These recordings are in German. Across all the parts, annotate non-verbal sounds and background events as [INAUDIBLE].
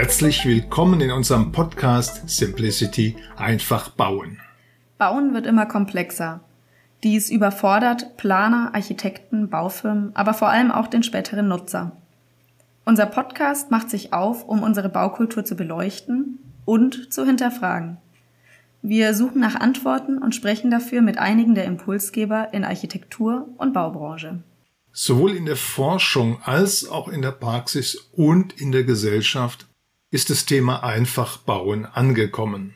Herzlich willkommen in unserem Podcast Simplicity einfach bauen. Bauen wird immer komplexer. Dies überfordert Planer, Architekten, Baufirmen, aber vor allem auch den späteren Nutzer. Unser Podcast macht sich auf, um unsere Baukultur zu beleuchten und zu hinterfragen. Wir suchen nach Antworten und sprechen dafür mit einigen der Impulsgeber in Architektur und Baubranche. Sowohl in der Forschung als auch in der Praxis und in der Gesellschaft ist das Thema einfach bauen angekommen.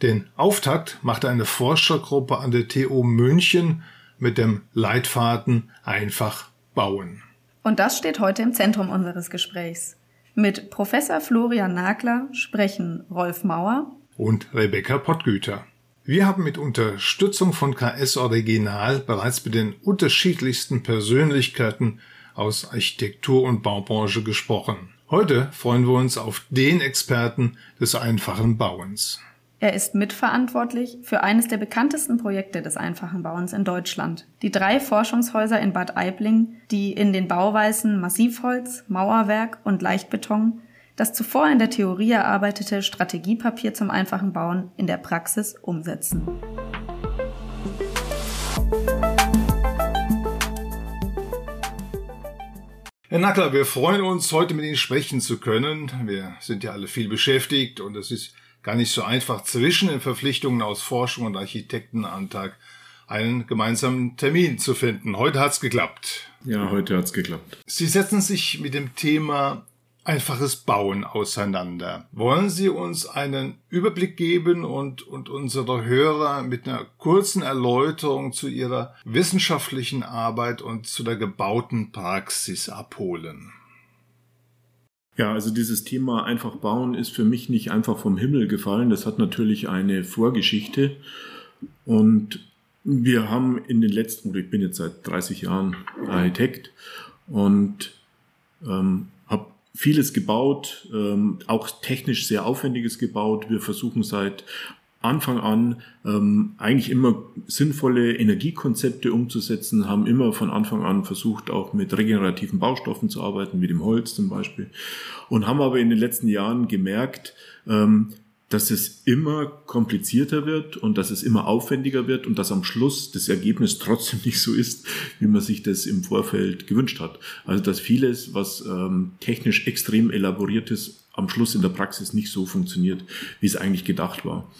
Den Auftakt machte eine Forschergruppe an der TU München mit dem Leitfaden einfach bauen. Und das steht heute im Zentrum unseres Gesprächs. Mit Professor Florian Nagler sprechen Rolf Mauer und Rebecca Pottgüter. Wir haben mit Unterstützung von KS Original bereits mit den unterschiedlichsten Persönlichkeiten aus Architektur und Baubranche gesprochen. Heute freuen wir uns auf den Experten des einfachen Bauens. Er ist mitverantwortlich für eines der bekanntesten Projekte des einfachen Bauens in Deutschland. Die drei Forschungshäuser in Bad Aibling, die in den Bauweisen Massivholz, Mauerwerk und Leichtbeton das zuvor in der Theorie erarbeitete Strategiepapier zum einfachen Bauen in der Praxis umsetzen. Herr Nackler, wir freuen uns, heute mit Ihnen sprechen zu können. Wir sind ja alle viel beschäftigt und es ist gar nicht so einfach, zwischen den Verpflichtungen aus Forschung und Architektenantrag einen gemeinsamen Termin zu finden. Heute hat's geklappt. Ja, heute hat's geklappt. Sie setzen sich mit dem Thema einfaches Bauen auseinander. Wollen Sie uns einen Überblick geben und, und unsere Hörer mit einer kurzen Erläuterung zu Ihrer wissenschaftlichen Arbeit und zu der gebauten Praxis abholen? Ja, also dieses Thema einfach bauen ist für mich nicht einfach vom Himmel gefallen. Das hat natürlich eine Vorgeschichte. Und wir haben in den letzten, ich bin jetzt seit 30 Jahren Architekt und ähm, vieles gebaut, ähm, auch technisch sehr aufwendiges gebaut. Wir versuchen seit Anfang an ähm, eigentlich immer sinnvolle Energiekonzepte umzusetzen, haben immer von Anfang an versucht, auch mit regenerativen Baustoffen zu arbeiten, wie dem Holz zum Beispiel, und haben aber in den letzten Jahren gemerkt, ähm, dass es immer komplizierter wird und dass es immer aufwendiger wird und dass am Schluss das Ergebnis trotzdem nicht so ist, wie man sich das im Vorfeld gewünscht hat. Also dass vieles, was ähm, technisch extrem elaboriert ist, am Schluss in der Praxis nicht so funktioniert, wie es eigentlich gedacht war.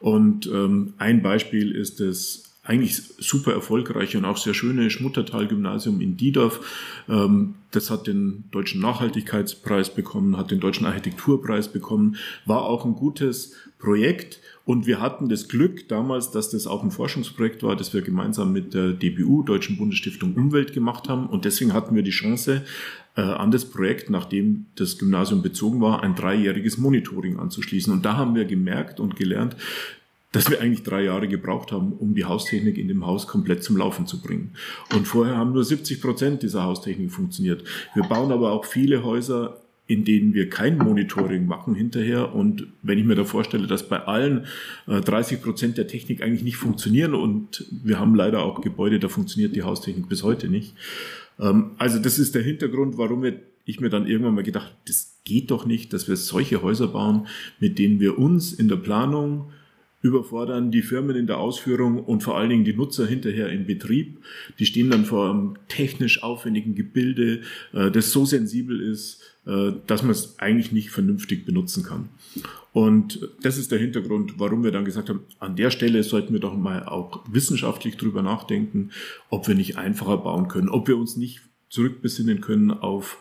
Und ähm, ein Beispiel ist das eigentlich super erfolgreiche und auch sehr schöne Schmuttertal-Gymnasium in Diedorf. Ähm, das hat den Deutschen Nachhaltigkeitspreis bekommen, hat den Deutschen Architekturpreis bekommen, war auch ein gutes Projekt. Und wir hatten das Glück damals, dass das auch ein Forschungsprojekt war, das wir gemeinsam mit der DBU, Deutschen Bundesstiftung Umwelt, gemacht haben. Und deswegen hatten wir die Chance, äh, an das Projekt, nachdem das Gymnasium bezogen war, ein dreijähriges Monitoring anzuschließen. Und da haben wir gemerkt und gelernt, dass wir eigentlich drei Jahre gebraucht haben, um die Haustechnik in dem Haus komplett zum Laufen zu bringen. Und vorher haben nur 70 Prozent dieser Haustechnik funktioniert. Wir bauen aber auch viele Häuser in denen wir kein Monitoring machen hinterher. Und wenn ich mir da vorstelle, dass bei allen 30 äh, Prozent der Technik eigentlich nicht funktionieren und wir haben leider auch Gebäude, da funktioniert die Haustechnik bis heute nicht. Ähm, also das ist der Hintergrund, warum ich mir dann irgendwann mal gedacht, das geht doch nicht, dass wir solche Häuser bauen, mit denen wir uns in der Planung überfordern die Firmen in der Ausführung und vor allen Dingen die Nutzer hinterher im Betrieb. Die stehen dann vor einem technisch aufwendigen Gebilde, äh, das so sensibel ist, äh, dass man es eigentlich nicht vernünftig benutzen kann. Und das ist der Hintergrund, warum wir dann gesagt haben, an der Stelle sollten wir doch mal auch wissenschaftlich drüber nachdenken, ob wir nicht einfacher bauen können, ob wir uns nicht zurückbesinnen können auf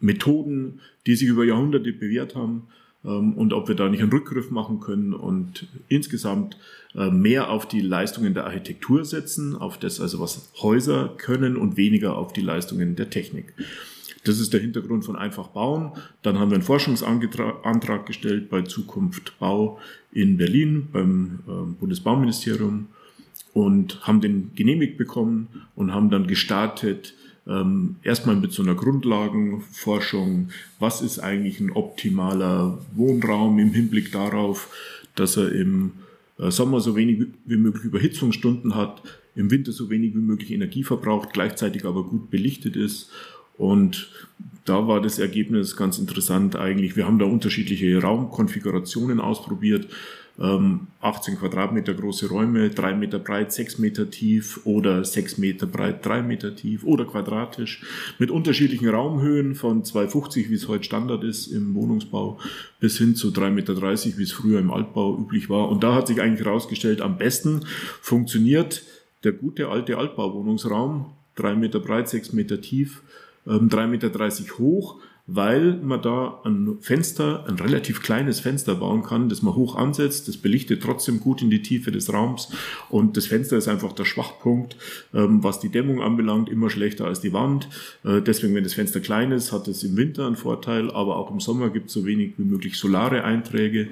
Methoden, die sich über Jahrhunderte bewährt haben, und ob wir da nicht einen Rückgriff machen können und insgesamt äh, mehr auf die Leistungen der Architektur setzen, auf das also was Häuser können und weniger auf die Leistungen der Technik. Das ist der Hintergrund von Einfach Bauen. Dann haben wir einen Forschungsantrag gestellt bei Zukunft Bau in Berlin beim ähm, Bundesbauministerium und haben den genehmigt bekommen und haben dann gestartet, ähm, erstmal mit so einer Grundlagenforschung, was ist eigentlich ein optimaler Wohnraum im Hinblick darauf, dass er im äh, Sommer so wenig wie möglich Überhitzungsstunden hat, im Winter so wenig wie möglich Energie verbraucht, gleichzeitig aber gut belichtet ist Und da war das Ergebnis ganz interessant eigentlich. Wir haben da unterschiedliche Raumkonfigurationen ausprobiert. 18 ähm, Quadratmeter große Räume, 3 Meter breit, 6 Meter tief oder 6 Meter breit, 3 Meter tief oder quadratisch mit unterschiedlichen Raumhöhen von 2,50, wie es heute Standard ist im Wohnungsbau, bis hin zu 3,30 Meter, wie es früher im Altbau üblich war. Und da hat sich eigentlich herausgestellt, am besten funktioniert der gute alte Altbauwohnungsraum, 3 Meter breit, 6 Meter tief, 3,30 ähm, Meter hoch, weil man da ein Fenster, ein relativ kleines Fenster bauen kann, das man hoch ansetzt, das belichtet trotzdem gut in die Tiefe des Raums und das Fenster ist einfach der Schwachpunkt, ähm, was die Dämmung anbelangt, immer schlechter als die Wand. Äh, deswegen, wenn das Fenster klein ist, hat es im Winter einen Vorteil, aber auch im Sommer gibt es so wenig wie möglich solare Einträge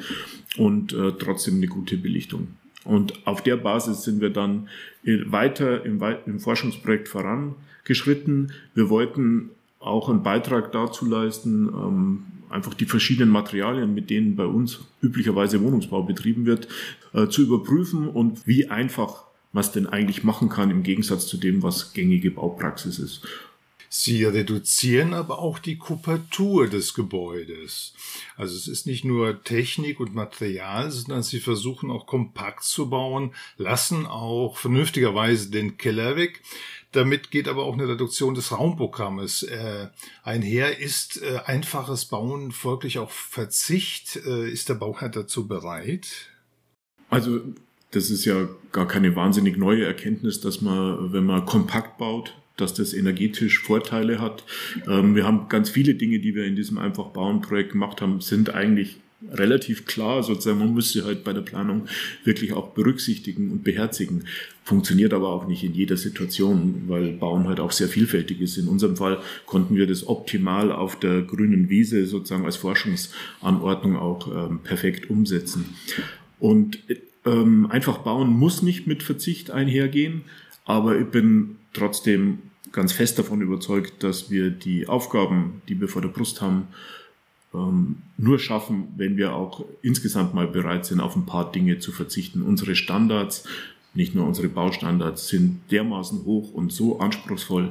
und äh, trotzdem eine gute Belichtung. Und auf der Basis sind wir dann weiter im, im Forschungsprojekt vorangeschritten. Wir wollten auch einen Beitrag dazu leisten, ähm, einfach die verschiedenen Materialien, mit denen bei uns üblicherweise Wohnungsbau betrieben wird, äh, zu überprüfen und wie einfach man es denn eigentlich machen kann im Gegensatz zu dem, was gängige Baupraxis ist. Sie reduzieren aber auch die Kupatur des Gebäudes. Also es ist nicht nur Technik und Material, sondern Sie versuchen auch kompakt zu bauen, lassen auch vernünftigerweise den Keller weg. Damit geht aber auch eine Reduktion des Raumprogrammes äh, einher. Ist äh, einfaches Bauen folglich auch Verzicht? Äh, ist der Bauherr dazu bereit? Also das ist ja gar keine wahnsinnig neue Erkenntnis, dass man, wenn man kompakt baut, dass das energetisch Vorteile hat. Ähm, wir haben ganz viele Dinge, die wir in diesem Einfach bauen Projekt gemacht haben, sind eigentlich relativ klar, sozusagen, man muss sie halt bei der Planung wirklich auch berücksichtigen und beherzigen. Funktioniert aber auch nicht in jeder Situation, weil Bauen halt auch sehr vielfältig ist. In unserem Fall konnten wir das optimal auf der grünen Wiese sozusagen als Forschungsanordnung auch ähm, perfekt umsetzen. Und ähm, einfach bauen muss nicht mit Verzicht einhergehen, aber ich bin trotzdem ganz fest davon überzeugt, dass wir die Aufgaben, die wir vor der Brust haben, nur schaffen, wenn wir auch insgesamt mal bereit sind, auf ein paar Dinge zu verzichten. Unsere Standards, nicht nur unsere Baustandards, sind dermaßen hoch und so anspruchsvoll,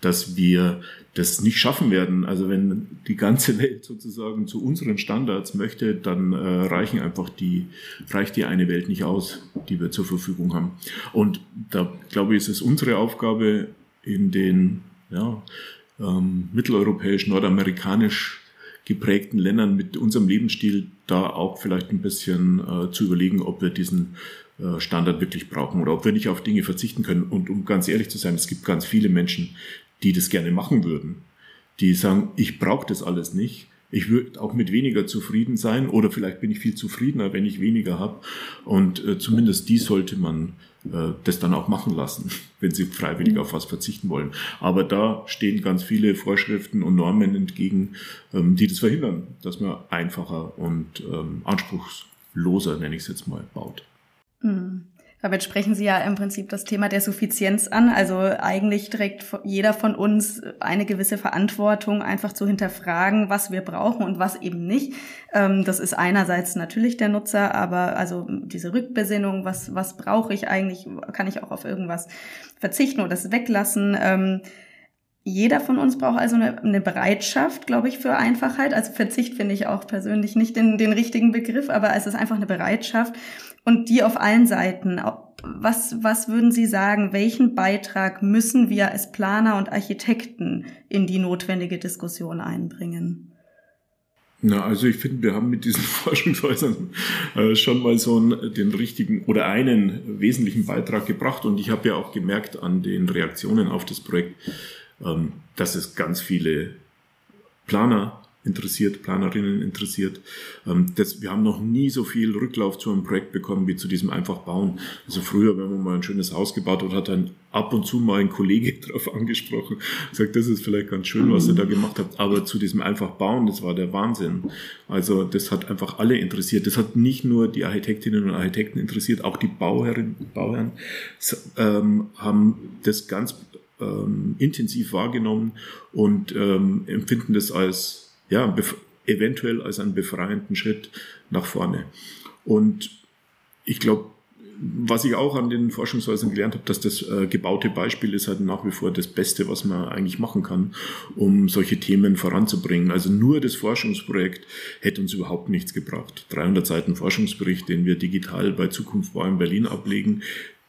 dass wir das nicht schaffen werden. Also wenn die ganze [LAUGHS] Welt sozusagen zu unseren Standards möchte, dann äh, reichen einfach die, reicht die eine Welt nicht aus, die wir zur Verfügung haben. Und da glaube ich, ist es unsere Aufgabe in den ja, ähm, mitteleuropäisch, nordamerikanisch geprägten Ländern mit unserem Lebensstil da auch vielleicht ein bisschen äh, zu überlegen, ob wir diesen äh, Standard wirklich brauchen oder ob wir nicht auf Dinge verzichten können. Und um ganz ehrlich zu sein, es gibt ganz viele Menschen, die das gerne machen würden, die sagen, ich brauche das alles nicht. Ich würde auch mit weniger zufrieden sein oder vielleicht bin ich viel zufriedener, wenn ich weniger habe. Und äh, zumindest die sollte man äh, das dann auch machen lassen, [LAUGHS] wenn sie freiwillig auf was verzichten wollen. Aber da stehen ganz viele Vorschriften und Normen entgegen, ähm, die das verhindern, dass man einfacher und ähm, anspruchsloser, nenne ich es jetzt mal, baut. Mhm. Damit sprechen Sie ja im Prinzip das Thema der Suffizienz an. Also eigentlich trägt jeder von uns eine gewisse Verantwortung, einfach zu hinterfragen, was wir brauchen und was eben nicht. Ähm, das ist einerseits natürlich der Nutzer, aber also diese Rückbesinnung, was, was brauche ich eigentlich? Kann ich auch auf irgendwas verzichten oder das weglassen? Jeder von uns braucht also eine, eine Bereitschaft, glaube ich, für Einfachheit. Also Verzicht finde ich auch persönlich nicht den, den richtigen Begriff, aber es ist einfach eine Bereitschaft und die auf allen Seiten. Was, was würden Sie sagen, welchen Beitrag müssen wir als Planer und Architekten in die notwendige Diskussion einbringen? Na, also ich finde, wir haben mit diesen [LAUGHS] Forschungshäusern äh, schon mal so einen, den richtigen oder einen wesentlichen Beitrag gebracht. Und ich habe ja auch gemerkt an den Reaktionen auf das Projekt, ähm, dass es ganz viele Planer interessiert, Planerinnen interessiert. Ähm, das, wir haben noch nie so viel Rücklauf zu einem Projekt bekommen wie zu diesem einfach bauen. Also früher, wenn man mal ein schönes Haus gebaut hat, hat dann ab und zu mal ein Kollege [LAUGHS] darauf angesprochen, sagt, das ist vielleicht ganz schön, was ihr da gemacht habt, aber zu diesem einfach bauen, das war der Wahnsinn. Also das hat einfach alle interessiert. Das hat nicht nur die Architektinnen und Architekten interessiert, auch die Bauherren, Bauherren ähm, haben das ganz ähm, intensiv wahrgenommen und ähm, empfinden das als ja, eventuell als einen befreienden Schritt nach vorne. Und ich glaube, was ich auch an den Forschungshäusern gelernt habe, dass das äh, gebaute Beispiel ist halt nach wie vor das Beste, was man eigentlich machen kann, um solche Themen voranzubringen. Also nur das Forschungsprojekt hätte uns überhaupt nichts gebracht. 300 Seiten Forschungsbericht, den wir digital bei Zukunft Bau in Berlin ablegen,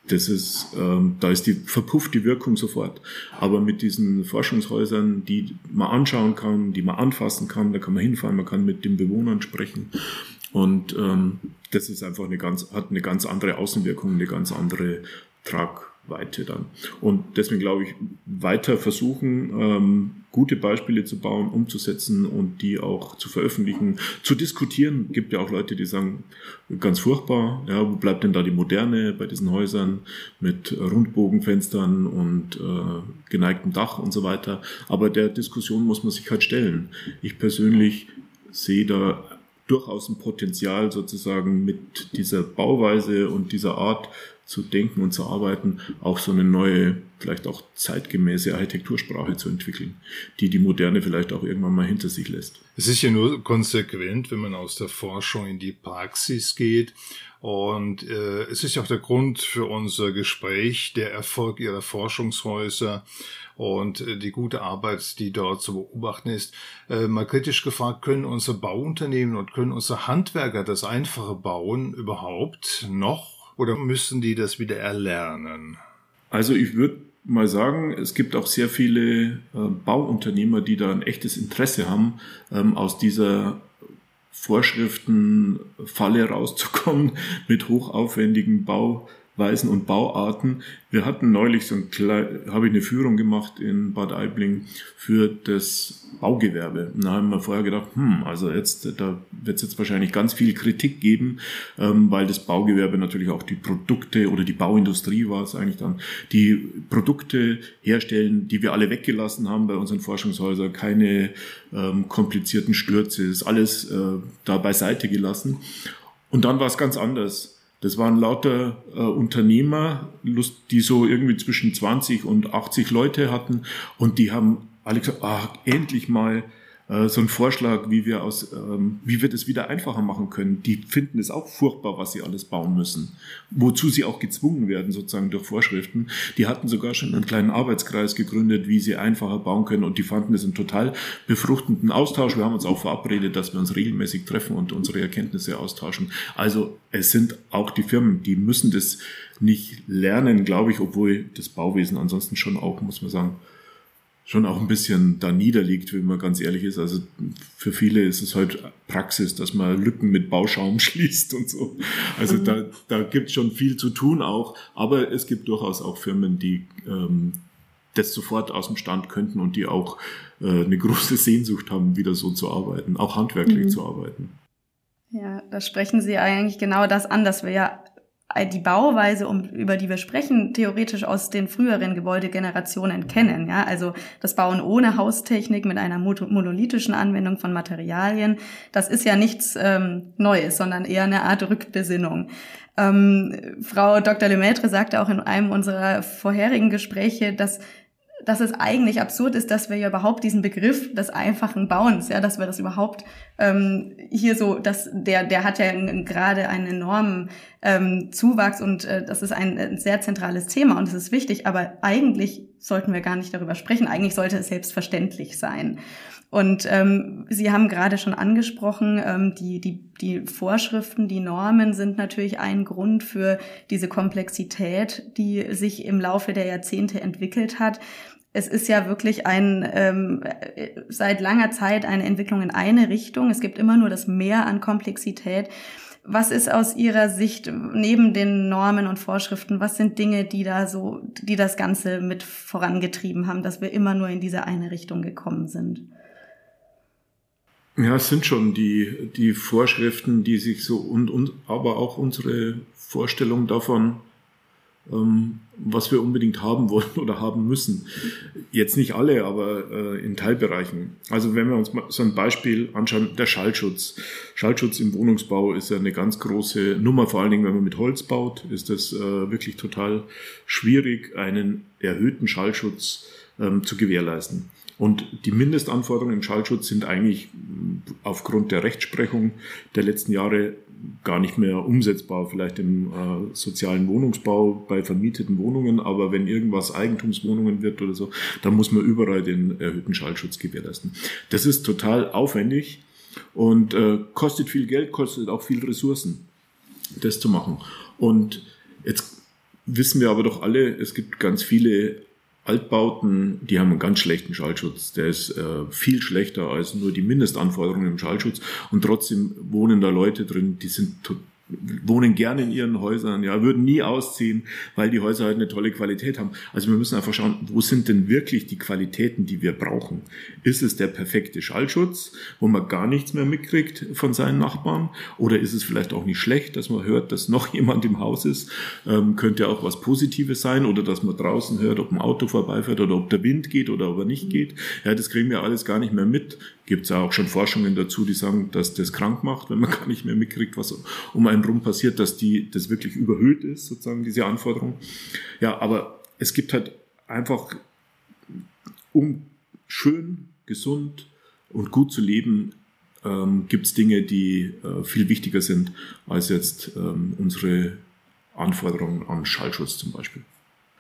das ist, ähm, da ist die verpufft die Wirkung sofort. Aber mit diesen Forschungshäusern, die man anschauen kann, die man anfassen kann, da kann man hinfahren, man kann mit den Bewohnern sprechen. Und ähm, das ist einfach eine ganz, hat eine ganz andere Außenwirkung, eine ganz andere Tragweite dann. Und deswegen glaube ich, weiter versuchen, ähm, gute Beispiele zu bauen, umzusetzen und die auch zu veröffentlichen, zu diskutieren. Gibt ja auch Leute, die sagen, ganz furchtbar, ja, wo bleibt denn da die Moderne bei diesen Häusern mit Rundbogenfenstern und äh, geneigtem Dach und so weiter. Aber der Diskussion muss man sich halt stellen. Ich persönlich sehe da durchaus ein Potenzial sozusagen mit dieser Bauweise und dieser Art zu denken und zu arbeiten, auch so eine neue, vielleicht auch zeitgemäße Architektursprache zu entwickeln, die die Moderne vielleicht auch irgendwann mal hinter sich lässt. Es ist ja nur konsequent, wenn man aus der Forschung in die Praxis geht. Und äh, es ist ja auch der Grund für unser Gespräch, der Erfolg ihrer Forschungshäuser und äh, die gute Arbeit, die dort zu beobachten ist. Äh, mal kritisch gefragt, können unsere Bauunternehmen und können unsere Handwerker das einfache Bauen überhaupt noch oder müssen die das wieder erlernen? Also ich würde mal sagen, es gibt auch sehr viele äh, Bauunternehmer, die da ein echtes Interesse haben, ähm, aus dieser Vorschriftenfalle rauszukommen [LAUGHS] mit hochaufwendigen Bau Weisen und Bauarten. Wir hatten neulich so ein habe ich eine Führung gemacht in Bad Aibling für das Baugewerbe. Und da haben wir vorher gedacht, hm, also jetzt, da wird es jetzt wahrscheinlich ganz viel Kritik geben, ähm, weil das Baugewerbe natürlich auch die Produkte oder die Bauindustrie war es eigentlich dann, die Produkte herstellen, die wir alle weggelassen haben bei unseren Forschungshäusern, keine ähm, komplizierten Stürze, ist alles äh, da beiseite gelassen. Und dann war es ganz anders das waren lauter äh, Unternehmer, die so irgendwie zwischen 20 und 80 Leute hatten. Und die haben alle gesagt, ach, endlich mal so ein Vorschlag, wie wir aus, ähm, wie wir das wieder einfacher machen können. Die finden es auch furchtbar, was sie alles bauen müssen. Wozu sie auch gezwungen werden, sozusagen durch Vorschriften. Die hatten sogar schon einen kleinen Arbeitskreis gegründet, wie sie einfacher bauen können und die fanden es einen total befruchtenden Austausch. Wir haben uns auch verabredet, dass wir uns regelmäßig treffen und unsere Erkenntnisse austauschen. Also es sind auch die Firmen, die müssen das nicht lernen, glaube ich, obwohl das Bauwesen ansonsten schon auch, muss man sagen, schon auch ein bisschen da niederliegt, wenn man ganz ehrlich ist. Also für viele ist es halt Praxis, dass man Lücken mit Bauschaum [LAUGHS] schließt und so. Also mhm. da, da gibt es schon viel zu tun auch. Aber es gibt durchaus auch Firmen, die ähm, das sofort aus dem Stand könnten und die auch äh, eine große Sehnsucht haben, wieder so zu arbeiten, auch handwerklich mhm. zu arbeiten. Ja, da sprechen Sie eigentlich genau das an, dass wir ja die Bauweise, um, über die wir sprechen, theoretisch aus den früheren Gebäudegenerationen kennen. Ja? Also das Bauen ohne Haustechnik mit einer monolithischen Anwendung von Materialien, das ist ja nichts ähm, Neues, sondern eher eine Art Rückbesinnung. Ähm, Frau Dr. Lemaitre sagte auch in einem unserer vorherigen Gespräche, dass dass es eigentlich absurd ist, dass wir ja überhaupt diesen Begriff des einfachen Bauens, ja, dass wir das überhaupt ähm, hier so, dass der, der hat ja gerade einen enormen ähm, Zuwachs und äh, das ist ein, ein sehr zentrales Thema und es ist wichtig, aber eigentlich sollten wir gar nicht darüber sprechen. Eigentlich sollte es selbstverständlich sein. Und ähm, Sie haben gerade schon angesprochen, ähm, die, die, die Vorschriften, die Normen sind natürlich ein Grund für diese Komplexität, die sich im Laufe der Jahrzehnte entwickelt hat es ist ja wirklich ein ähm, seit langer Zeit eine Entwicklung in eine Richtung. Es gibt immer nur das Mehr an Komplexität. Was ist aus Ihrer Sicht neben den Normen und Vorschriften, was sind Dinge, die da so, die das Ganze mit vorangetrieben haben, dass wir immer nur in diese eine Richtung gekommen sind? Ja, es sind schon die, die Vorschriften, die sich so und, und aber auch unsere Vorstellung davon, ähm, was wir unbedingt haben wollen [LAUGHS] oder haben müssen. Jetzt nicht alle, aber äh, in Teilbereichen. Also wenn wir uns mal so ein Beispiel anschauen, der Schallschutz. Schallschutz im Wohnungsbau ist ja eine ganz große Nummer, vor allen Dingen, wenn man mit Holz baut, ist es äh, wirklich total schwierig, einen erhöhten Schallschutz ähm, zu gewährleisten. Und die Mindestanforderungen im Schallschutz sind eigentlich aufgrund der Rechtsprechung der letzten Jahre gar nicht mehr umsetzbar, vielleicht im äh, sozialen Wohnungsbau bei vermieteten Wohnungen, aber wenn irgendwas Eigentumswohnungen wird oder so, dann muss man überall den erhöhten Schallschutz gewährleisten. Das ist total aufwendig und äh, kostet viel Geld, kostet auch viel Ressourcen, das zu machen. Und jetzt wissen wir aber doch alle, es gibt ganz viele Altbauten, die haben einen ganz schlechten Schallschutz. Der ist äh, viel schlechter als nur die Mindestanforderungen im Schallschutz. Und trotzdem wohnen da Leute drin, die sind wohnen gerne in ihren Häusern, ja, würden nie ausziehen, weil die Häuser halt eine tolle Qualität haben. Also wir müssen einfach schauen, wo sind denn wirklich die Qualitäten, die wir brauchen? Ist es der perfekte Schallschutz, wo man gar nichts mehr mitkriegt von seinen Nachbarn? Oder ist es vielleicht auch nicht schlecht, dass man hört, dass noch [LAUGHS] jemand im Haus ist? Ähm, könnte auch was Positives sein oder dass man draußen hört, ob ein Auto vorbeifährt oder ob der Wind geht oder ob er nicht geht. Ja, das kriegen wir alles gar nicht mehr mit. Gibt es auch schon Forschungen dazu, die sagen, dass das krank macht, wenn man [LAUGHS] gar nicht mehr mitkriegt, was um einen rum passiert, dass die, das wirklich überhöht ist, sozusagen, diese Anforderung. Ja, aber es gibt halt einfach, um schön, gesund und gut zu leben, ähm, gibt es Dinge, die äh, viel wichtiger sind als jetzt ähm, unsere Anforderungen an Schallschutz zum Beispiel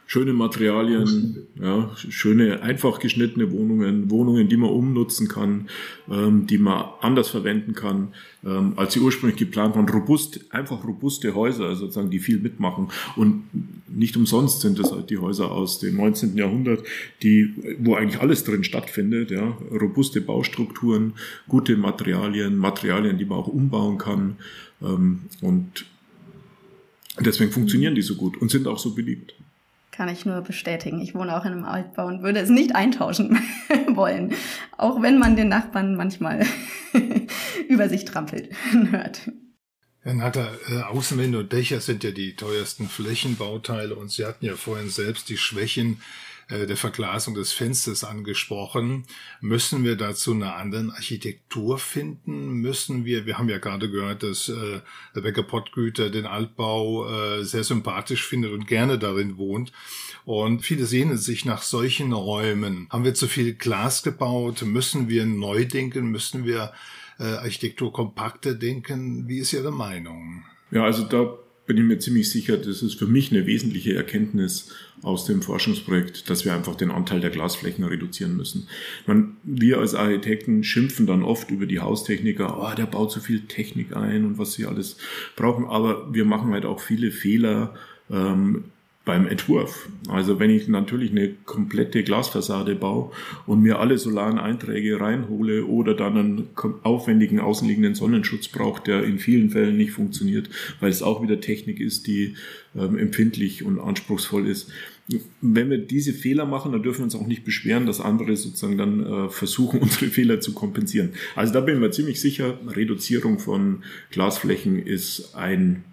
schöne Materialien, ja, schöne, einfach geschnittene Wohnungen, Wohnungen, die man umnutzen kann, ähm, die man anders verwenden kann, ähm, als sie ursprünglich geplant waren. Robust, einfach robuste Häuser, also sozusagen, die viel mitmachen. Und nicht umsonst sind das halt die Häuser aus dem 19. Jahrhundert, die, wo eigentlich alles drin stattfindet, ja, robuste Baustrukturen, gute Materialien, Materialien, die man auch umbauen kann, ähm, und deswegen funktionieren die so gut und sind auch so beliebt. Kann ich nur bestätigen. Ich wohne auch in einem Altbau und würde es nicht eintauschen [LAUGHS] wollen. Auch wenn man den Nachbarn manchmal [LAUGHS] über sich trampelt hört. Herr Natter, äh, Außenwände und Dächer sind ja die teuersten Flächenbauteile und Sie hatten ja vorhin selbst die Schwächen der Verglasung des Fensters angesprochen. Müssen wir dazu eine andere Architektur finden? Müssen wir, wir haben ja gerade gehört, dass äh, Rebecca Pottgüter den Altbau äh, sehr sympathisch findet und gerne darin wohnt. Und viele sehnen sich nach solchen Räumen. Haben wir zu viel Glas gebaut? Müssen wir neu denken? Müssen wir äh, Architektur kompakter denken? Wie ist Ihre Meinung? Ja, also da bin ich mir ziemlich sicher, das ist für mich eine wesentliche Erkenntnis aus dem Forschungsprojekt, dass wir einfach den Anteil der Glasflächen reduzieren müssen. Man, wir als Architekten schimpfen dann oft über die Haustechniker, oh, der baut so viel Technik ein und was sie alles brauchen, aber wir machen halt auch viele Fehler, ähm, beim Entwurf. Also wenn ich natürlich eine komplette Glasfassade baue und mir alle solaren Einträge reinhole oder dann einen aufwendigen außenliegenden Sonnenschutz brauche, der in vielen Fällen nicht funktioniert, weil es auch wieder Technik ist, die ähm, empfindlich und anspruchsvoll ist. Wenn wir diese Fehler machen, dann dürfen wir uns auch nicht beschweren, dass andere sozusagen dann äh, versuchen, [LAUGHS] unsere Fehler zu kompensieren. Also da bin ich mir ziemlich sicher, Reduzierung von Glasflächen ist ein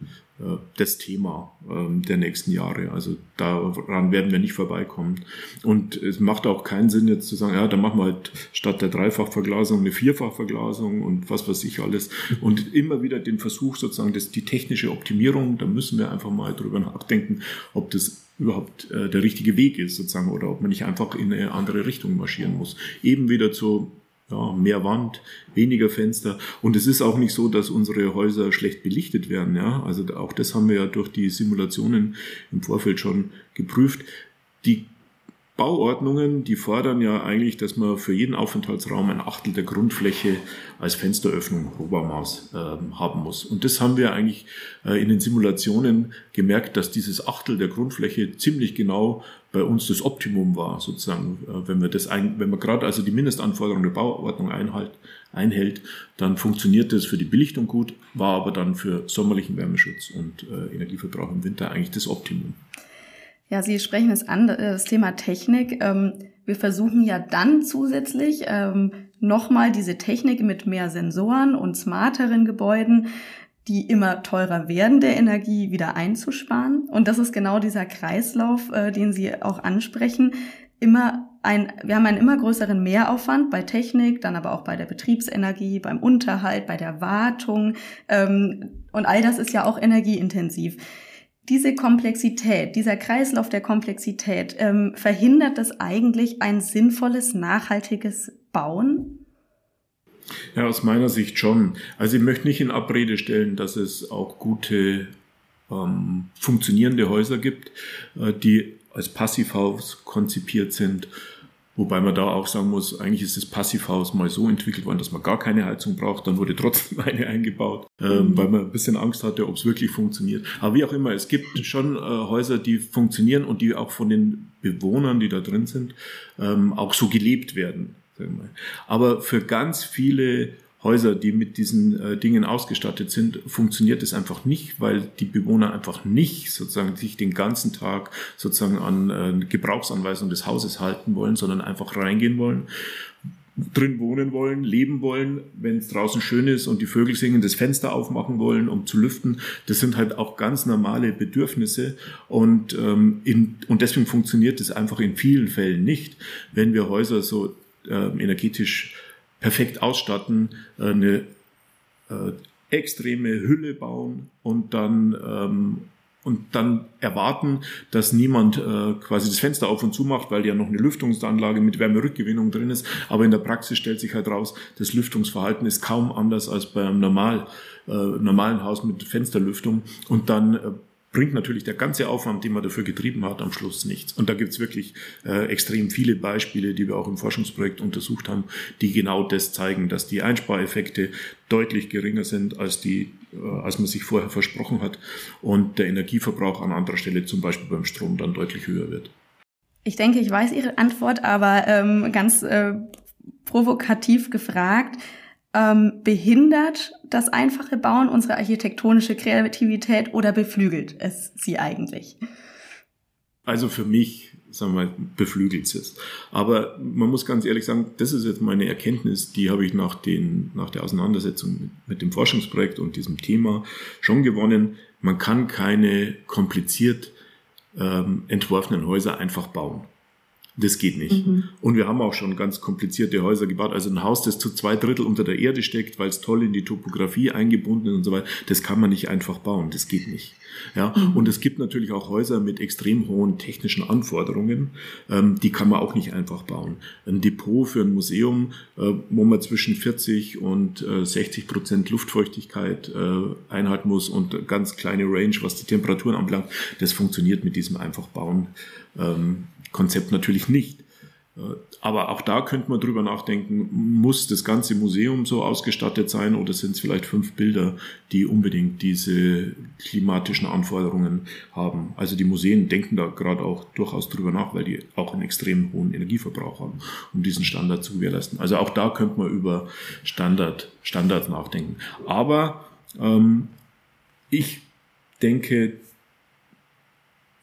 das Thema ähm, der nächsten Jahre. Also daran werden wir nicht vorbeikommen. Und es macht auch keinen Sinn, jetzt zu sagen, ja, dann machen wir halt statt der Dreifachverglasung eine Vierfachverglasung und was weiß ich alles. Und immer wieder den Versuch sozusagen, dass die technische Optimierung, da müssen wir einfach mal drüber nachdenken, ob das überhaupt äh, der richtige Weg ist sozusagen oder ob man nicht einfach in eine andere Richtung marschieren muss. Eben wieder zu ja, mehr Wand, weniger Fenster. Und es ist auch nicht so, dass unsere Häuser schlecht belichtet werden. Ja? Also auch das haben wir ja durch die Simulationen im Vorfeld schon geprüft. Die Bauordnungen, die fordern ja eigentlich, dass man für jeden Aufenthaltsraum ein Achtel der Grundfläche als Fensteröffnung Obermaß äh, haben muss. Und das haben wir eigentlich äh, in den Simulationen gemerkt, dass dieses Achtel der Grundfläche ziemlich genau bei uns das Optimum war, sozusagen, äh, wenn wir das ein, wenn man gerade also die Mindestanforderungen der Bauordnung einhalt, einhält, dann funktioniert das für die Belichtung gut, war aber dann für sommerlichen Wärmeschutz und äh, Energieverbrauch im Winter eigentlich das Optimum. Ja, Sie sprechen es an, äh, das Thema Technik. Ähm, wir versuchen ja dann zusätzlich ähm, nochmal diese Technik mit mehr Sensoren und smarteren Gebäuden die immer teurer werdende Energie wieder einzusparen. Und das ist genau dieser Kreislauf, äh, den Sie auch ansprechen. Immer ein, wir haben einen immer größeren Mehraufwand bei Technik, dann aber auch bei der Betriebsenergie, beim Unterhalt, bei der Wartung. Ähm, und all das ist ja auch energieintensiv. Diese Komplexität, dieser Kreislauf der Komplexität, ähm, verhindert das eigentlich ein sinnvolles, nachhaltiges Bauen? Ja, aus meiner Sicht schon. Also ich möchte nicht in Abrede stellen, dass es auch gute ähm, funktionierende Häuser gibt, äh, die als Passivhaus konzipiert sind Wobei man da auch sagen muss, eigentlich ist das Passivhaus mal so entwickelt worden, dass man gar keine Heizung braucht. Dann wurde trotzdem [LAUGHS] eine eingebaut, ähm, mhm. weil man ein bisschen Angst hatte, ob es wirklich funktioniert. Aber wie auch immer, es gibt schon äh, Häuser, die funktionieren und die auch von den Bewohnern, die da drin sind, ähm, auch so gelebt werden. Aber für ganz viele Häuser, die mit diesen äh, Dingen ausgestattet sind, funktioniert es einfach nicht, weil die Bewohner einfach nicht sozusagen sich den ganzen Tag sozusagen an äh, Gebrauchsanweisungen des Hauses halten wollen, sondern einfach reingehen wollen, drin wohnen wollen, leben wollen, wenn es draußen schön ist und die Vögel singen, das Fenster aufmachen wollen, um zu lüften. Das sind halt auch ganz normale Bedürfnisse und, ähm, in, und deswegen funktioniert es einfach in vielen Fällen nicht, wenn wir Häuser so äh, energetisch perfekt ausstatten, äh, eine äh, extreme Hülle bauen und dann ähm, und dann erwarten, dass niemand äh, quasi das Fenster auf und zu macht, weil ja noch eine Lüftungsanlage mit Wärmerückgewinnung drin ist. Aber in der Praxis stellt sich halt raus, das Lüftungsverhalten ist kaum anders als bei einem normal, äh, normalen Haus mit Fensterlüftung. Und dann äh, bringt natürlich der ganze Aufwand, den man dafür getrieben hat, am Schluss nichts. Und da gibt's wirklich äh, extrem viele Beispiele, die wir auch im Forschungsprojekt untersucht haben, die genau das zeigen, dass die Einspareffekte deutlich geringer sind, als, die, äh, als man sich vorher versprochen hat und der Energieverbrauch an anderer Stelle, zum Beispiel beim Strom, dann deutlich höher wird. Ich denke, ich weiß Ihre Antwort, aber ähm, ganz äh, provokativ gefragt, ähm, behindert das einfache Bauen unsere architektonische Kreativität oder beflügelt es sie eigentlich? Also für mich, sagen wir mal, beflügelt es. Aber man muss ganz ehrlich sagen, das ist jetzt meine Erkenntnis, die habe ich nach, den, nach der Auseinandersetzung mit dem Forschungsprojekt und diesem Thema schon gewonnen. Man kann keine kompliziert ähm, entworfenen Häuser einfach bauen. Das geht nicht. Mhm. Und wir haben auch schon ganz komplizierte Häuser gebaut. Also ein Haus, das zu zwei Drittel unter der Erde steckt, weil es toll in die Topografie eingebunden ist und so weiter, das kann man nicht einfach bauen. Das geht nicht. Ja, mhm. und es gibt natürlich auch Häuser mit extrem hohen technischen Anforderungen. Ähm, die kann man auch nicht einfach bauen. Ein Depot für ein Museum, äh, wo man zwischen 40 und äh, 60 Prozent Luftfeuchtigkeit äh, einhalten muss und ganz kleine Range, was die Temperaturen anbelangt, das funktioniert mit diesem einfach bauen ähm, Konzept natürlich nicht. Äh, aber auch da könnte man drüber nachdenken, muss das ganze Museum so ausgestattet sein oder sind es vielleicht fünf Bilder, die unbedingt diese klimatischen Anforderungen haben? Also die Museen denken da gerade auch durchaus drüber nach, weil die auch einen extrem hohen Energieverbrauch haben, um diesen Standard zu gewährleisten. Also auch da könnte man über Standard, Standards nachdenken. Aber ähm, ich denke,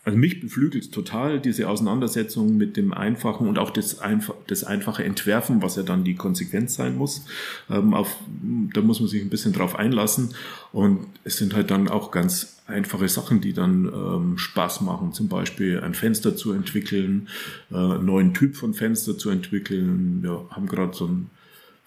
also mich beflügelt total diese Auseinandersetzung mit dem Einfachen und auch das, Einf das einfache Entwerfen, was ja dann die Konsequenz sein muss. Ähm, auf, da muss man sich ein bisschen drauf einlassen. Und es sind halt dann auch ganz einfache Sachen, die dann ähm, Spaß machen. Zum Beispiel ein Fenster zu entwickeln, äh, einen neuen Typ von Fenster zu entwickeln. Wir haben gerade so ein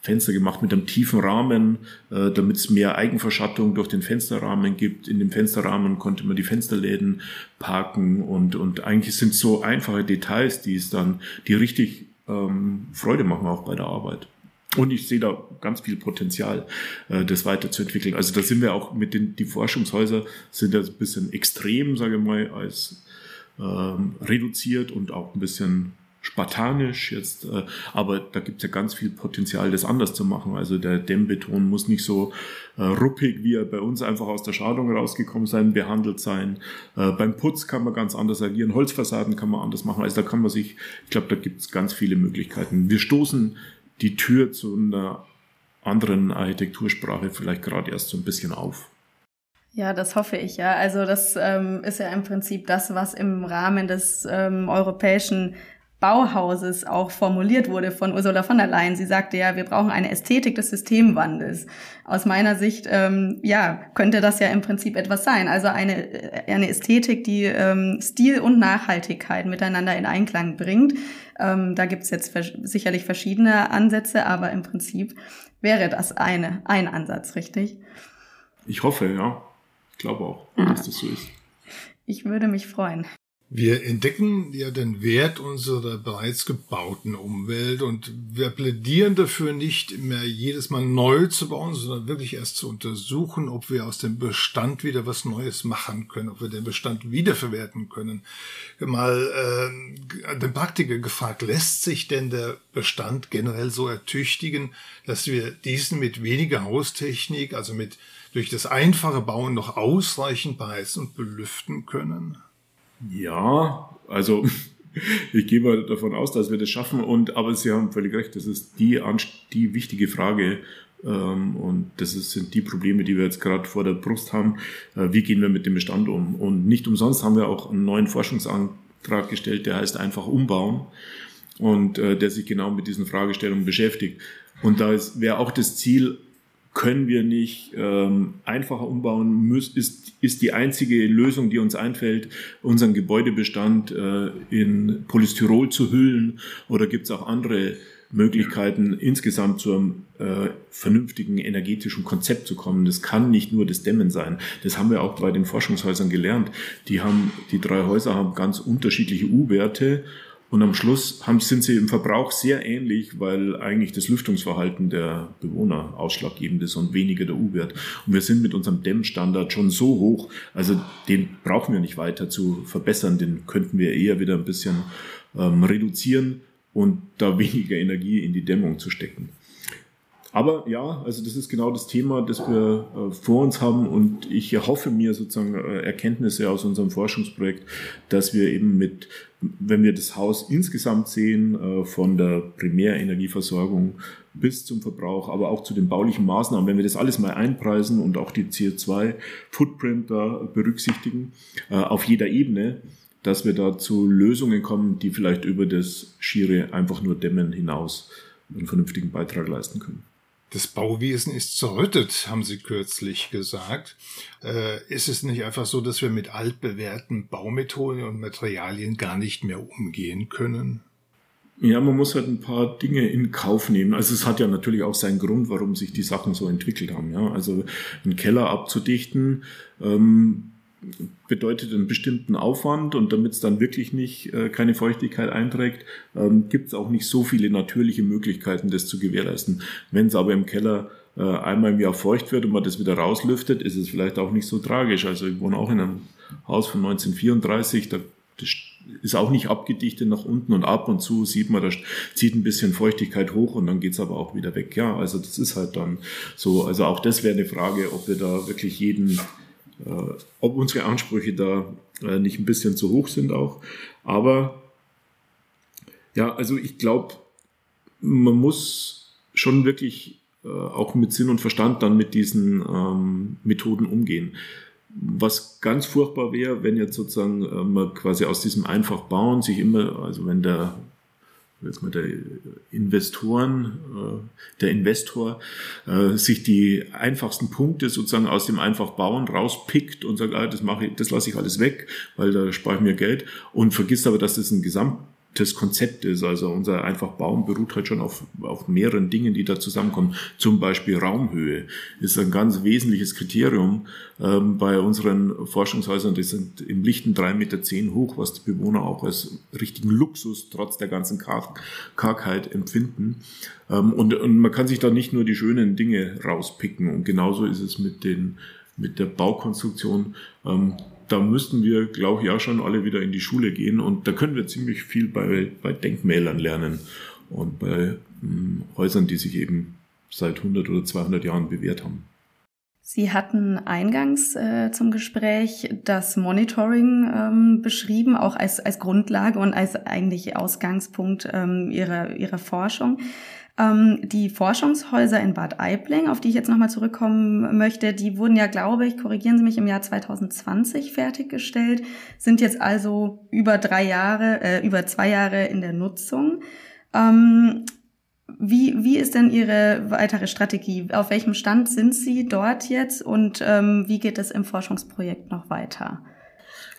Fenster gemacht mit einem tiefen Rahmen, äh, damit es mehr Eigenverschattung durch den Fensterrahmen gibt. In dem Fensterrahmen konnte man die Fensterläden parken und, und eigentlich sind so einfache Details, die es dann, die richtig ähm, Freude machen auch bei der Arbeit. Und ich sehe da ganz viel Potenzial, äh, das weiterzuentwickeln. Also da sind wir auch mit den, die Forschungshäuser sind ja ein bisschen extrem, sage ich mal, als ähm, reduziert und auch ein bisschen spartanisch jetzt, äh, aber da gibt es ja ganz viel Potenzial, das anders zu machen. Also der Dämmbeton muss nicht so äh, ruppig, wie er bei uns einfach aus der Schadung rausgekommen sein, behandelt sein. Äh, beim Putz kann man ganz anders agieren, Holzfassaden kann man anders machen. Also da kann man sich, ich glaube, da gibt es ganz viele Möglichkeiten. Wir stoßen die Tür zu einer anderen Architektursprache vielleicht gerade erst so ein bisschen auf. Ja, das hoffe ich ja. Also das ähm, ist ja im Prinzip das, was im Rahmen des ähm, europäischen Bauhauses auch formuliert wurde von Ursula von der Leyen. Sie sagte ja, wir brauchen eine Ästhetik des Systemwandels. Aus meiner Sicht, ähm, ja, könnte das ja im Prinzip etwas sein. Also eine, äh, eine Ästhetik, die ähm, Stil und Nachhaltigkeit miteinander in Einklang bringt. Ähm, da gibt's jetzt vers sicherlich verschiedene Ansätze, aber im Prinzip wäre das eine, ein Ansatz, richtig? Ich hoffe, ja. Ich glaube auch, ja. dass das so ist. Ich würde mich freuen. Wir entdecken ja den Wert unserer bereits gebauten Umwelt und wir plädieren dafür, nicht mehr jedes Mal neu zu bauen, sondern wirklich erst zu untersuchen, ob wir aus dem Bestand wieder was Neues machen können, ob wir den Bestand wiederverwerten können. Mal äh, den Praktiker gefragt, lässt sich denn der Bestand generell so ertüchtigen, dass wir diesen mit weniger Haustechnik, also mit durch das einfache Bauen noch ausreichend beheizen und belüften können? Ja, also [LAUGHS] ich gehe mal davon aus, dass wir das schaffen. Und aber Sie haben völlig recht, das ist die, die wichtige Frage. Ähm, und das sind die Probleme, die wir jetzt gerade vor der Brust haben. Äh, wie gehen wir mit dem Bestand um? Und nicht umsonst haben wir auch einen neuen Forschungsantrag gestellt, der heißt einfach umbauen und äh, der sich genau mit diesen Fragestellungen beschäftigt. Und da wäre auch das Ziel, können wir nicht ähm, einfacher umbauen, muss, ist, ist die einzige Lösung, die uns einfällt, unseren Gebäudebestand äh, in Polystyrol zu hüllen oder gibt es auch andere Möglichkeiten, insgesamt zu einem äh, vernünftigen energetischen Konzept zu kommen. Das kann nicht nur das Dämmen sein. Das haben wir auch bei den Forschungshäusern gelernt. Die haben, die drei Häuser haben ganz unterschiedliche U-Werte und am Schluss haben, sind sie im Verbrauch sehr ähnlich, weil eigentlich das Lüftungsverhalten der Bewohner ausschlaggebend ist und weniger der U-Wert. Und wir sind mit unserem Dämmstandard schon so hoch, also den brauchen wir nicht weiter zu verbessern, den könnten wir eher wieder ein bisschen ähm, reduzieren und da [LAUGHS] weniger Energie in die Dämmung zu stecken. Aber ja, also das ist genau das Thema, das wir äh, vor uns haben und ich erhoffe mir sozusagen äh, Erkenntnisse aus unserem Forschungsprojekt, dass wir eben mit, wenn wir das Haus insgesamt sehen, äh, von der Primärenergieversorgung bis zum Verbrauch, aber auch zu den baulichen Maßnahmen, wenn wir das alles mal einpreisen und auch die CO2-Footprint da berücksichtigen, äh, auf jeder Ebene, dass wir da zu Lösungen kommen, die vielleicht über das schiere einfach nur Dämmen hinaus einen vernünftigen Beitrag leisten können. Das Bauwesen ist zerrüttet, haben Sie kürzlich gesagt. Äh, ist es nicht einfach so, dass wir mit altbewährten Baumethoden und Materialien gar nicht mehr umgehen können? Ja, man muss halt ein paar Dinge in Kauf nehmen. Also es hat ja natürlich auch seinen Grund, warum sich die Sachen so entwickelt haben. Ja, also einen Keller abzudichten, ähm, bedeutet einen bestimmten Aufwand und damit es dann wirklich nicht äh, keine Feuchtigkeit einträgt, ähm, gibt es auch nicht so viele natürliche Möglichkeiten, das zu gewährleisten. Wenn es aber im Keller äh, einmal im Jahr feucht wird und man das wieder rauslüftet, ist es vielleicht auch nicht so tragisch. Also ich wohne auch in einem Haus von 1934, da das ist auch nicht abgedichtet nach unten und ab und zu sieht man, da zieht ein bisschen Feuchtigkeit hoch und dann geht's aber auch wieder weg. Ja, also das ist halt dann so. Also auch das wäre eine Frage, ob wir da wirklich jeden ob unsere Ansprüche da äh, nicht ein bisschen zu hoch sind auch. Aber ja, also ich glaube, man muss schon wirklich äh, auch mit Sinn und Verstand dann mit diesen ähm, Methoden umgehen. Was ganz furchtbar wäre, wenn jetzt sozusagen äh, man quasi aus diesem einfach bauen sich immer, also wenn der jetzt mal der Investoren, äh, der Investor äh, sich die einfachsten Punkte sozusagen aus dem einfach bauen rauspickt und sagt, ah, das mache ich, das lasse ich alles weg, weil da spare ich mir Geld und vergisst aber, dass das ein Gesamt das Konzept ist. Also unser einfach Bauen beruht halt schon auf, auf mehreren Dingen, die da zusammenkommen. Zum Beispiel Raumhöhe ist ein ganz wesentliches Kriterium ähm, bei unseren Forschungshäusern. Die sind im lichten drei Meter zehn hoch, was die Bewohner auch als richtigen Luxus trotz der ganzen Karg Kargheit empfinden. Ähm, und, und man kann sich da nicht nur die schönen Dinge rauspicken. Und genauso ist es mit den mit der Baukonstruktion. Ähm, da müssten wir, glaube ich, auch schon alle wieder in die Schule gehen und da können wir ziemlich viel bei, bei Denkmälern lernen und bei hm, Häusern, die sich eben seit 100 oder 200 Jahren bewährt haben. Sie hatten eingangs äh, zum Gespräch das Monitoring ähm, beschrieben, auch als, als Grundlage und als eigentlich Ausgangspunkt ähm, ihrer, ihrer Forschung. Ähm, die Forschungshäuser in Bad Aibling, auf die ich jetzt nochmal zurückkommen möchte, die wurden ja, glaube ich, korrigieren Sie mich, im Jahr 2020 fertiggestellt, sind jetzt also über drei Jahre, äh, über zwei Jahre in der Nutzung. Ähm, wie, wie ist denn Ihre weitere Strategie? Auf welchem Stand sind Sie dort jetzt und ähm, wie geht es im Forschungsprojekt noch weiter?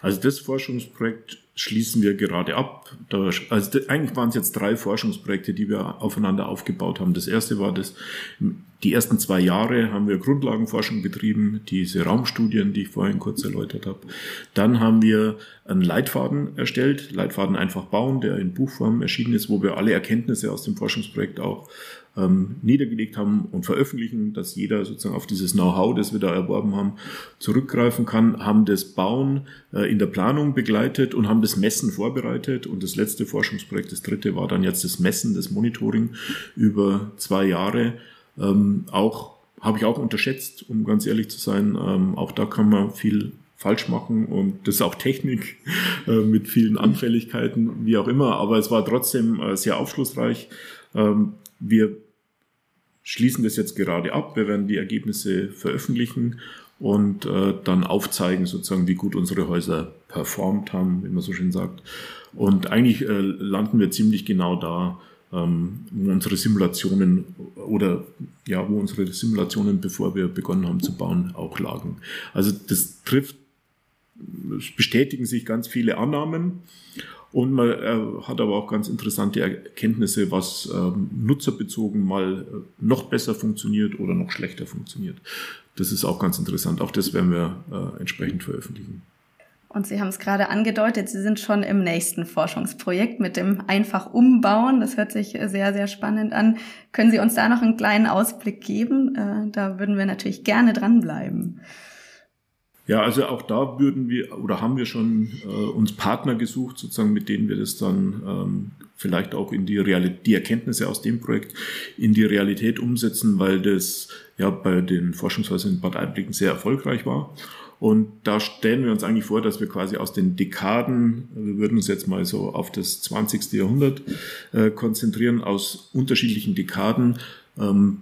Also das Forschungsprojekt schließen wir gerade ab. Also eigentlich waren es jetzt drei Forschungsprojekte, die wir aufeinander aufgebaut haben. Das erste war das, die ersten zwei Jahre haben wir Grundlagenforschung betrieben, diese Raumstudien, die ich vorhin kurz erläutert habe. Dann haben wir einen Leitfaden erstellt, Leitfaden einfach bauen, der in Buchform erschienen ist, wo wir alle Erkenntnisse aus dem Forschungsprojekt auch ähm, niedergelegt haben und veröffentlichen, dass jeder sozusagen auf dieses Know-how, das wir da erworben haben, zurückgreifen kann, haben das Bauen äh, in der Planung begleitet und haben das Messen vorbereitet. Und das letzte Forschungsprojekt, das dritte, war dann jetzt das Messen, das Monitoring über zwei Jahre. Ähm, auch habe ich auch unterschätzt, um ganz ehrlich zu sein. Ähm, auch da kann man viel falsch machen und das ist auch Technik [LAUGHS] äh, mit vielen Anfälligkeiten, wie auch immer. Aber es war trotzdem äh, sehr aufschlussreich. Ähm, wir schließen das jetzt gerade ab. Wir werden die Ergebnisse veröffentlichen und äh, dann aufzeigen, sozusagen, wie gut unsere Häuser performt haben, wie man so schön sagt. Und eigentlich äh, landen wir ziemlich genau da, ähm, wo unsere Simulationen oder ja, wo unsere Simulationen, bevor wir begonnen haben zu bauen, auch lagen. Also das trifft, bestätigen sich ganz viele Annahmen und man äh, hat aber auch ganz interessante Erkenntnisse, was ähm, nutzerbezogen mal äh, noch besser funktioniert oder noch schlechter funktioniert. Das ist auch ganz interessant. Auch das werden wir äh, entsprechend veröffentlichen. Und Sie haben es gerade angedeutet, Sie sind schon im nächsten Forschungsprojekt mit dem einfach umbauen. Das hört sich sehr, sehr spannend an. Können Sie uns da noch einen kleinen Ausblick geben? Äh, da würden wir natürlich gerne dranbleiben. Ja, also auch da würden wir oder haben wir schon äh, uns Partner gesucht, sozusagen, mit denen wir das dann ähm, vielleicht auch in die Realität, die Erkenntnisse aus dem Projekt in die Realität umsetzen, weil das ja bei den Forschungshäusern in Bad Aibling sehr erfolgreich war. Und da stellen wir uns eigentlich vor, dass wir quasi aus den Dekaden, wir würden uns jetzt mal so auf das 20. Jahrhundert äh, konzentrieren, aus unterschiedlichen Dekaden ähm,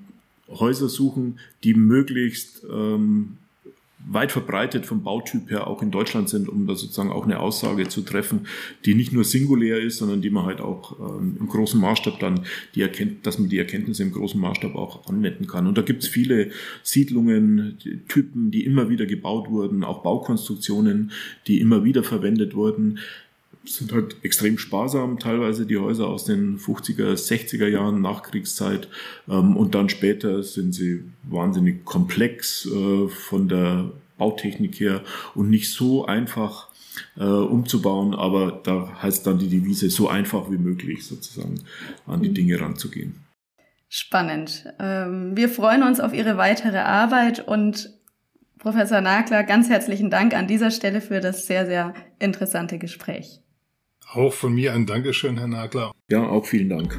Häuser suchen, die möglichst ähm, weit verbreitet vom Bautyp her auch in Deutschland sind, um da sozusagen auch eine Aussage zu treffen, die nicht nur singulär ist, sondern die man halt auch ähm, im großen Maßstab dann die erkennt, dass man die Erkenntnisse im großen Maßstab auch anwenden kann. Und da gibt es viele Siedlungen, die Typen, die immer wieder gebaut wurden, auch Baukonstruktionen, die immer wieder verwendet wurden sind halt extrem sparsam, teilweise die Häuser aus den 50er, 60er Jahren Nachkriegszeit. Ähm, und dann später sind sie wahnsinnig komplex äh, von der Bautechnik her und nicht so einfach äh, umzubauen, aber da heißt dann die Devise, so einfach wie möglich sozusagen an die mhm. Dinge ranzugehen. Spannend. Ähm, wir freuen uns auf Ihre weitere Arbeit und Professor Nagler, ganz herzlichen Dank an dieser Stelle für das sehr, sehr interessante Gespräch. Auch von mir ein Dankeschön, Herr Nagler. Ja, auch vielen Dank.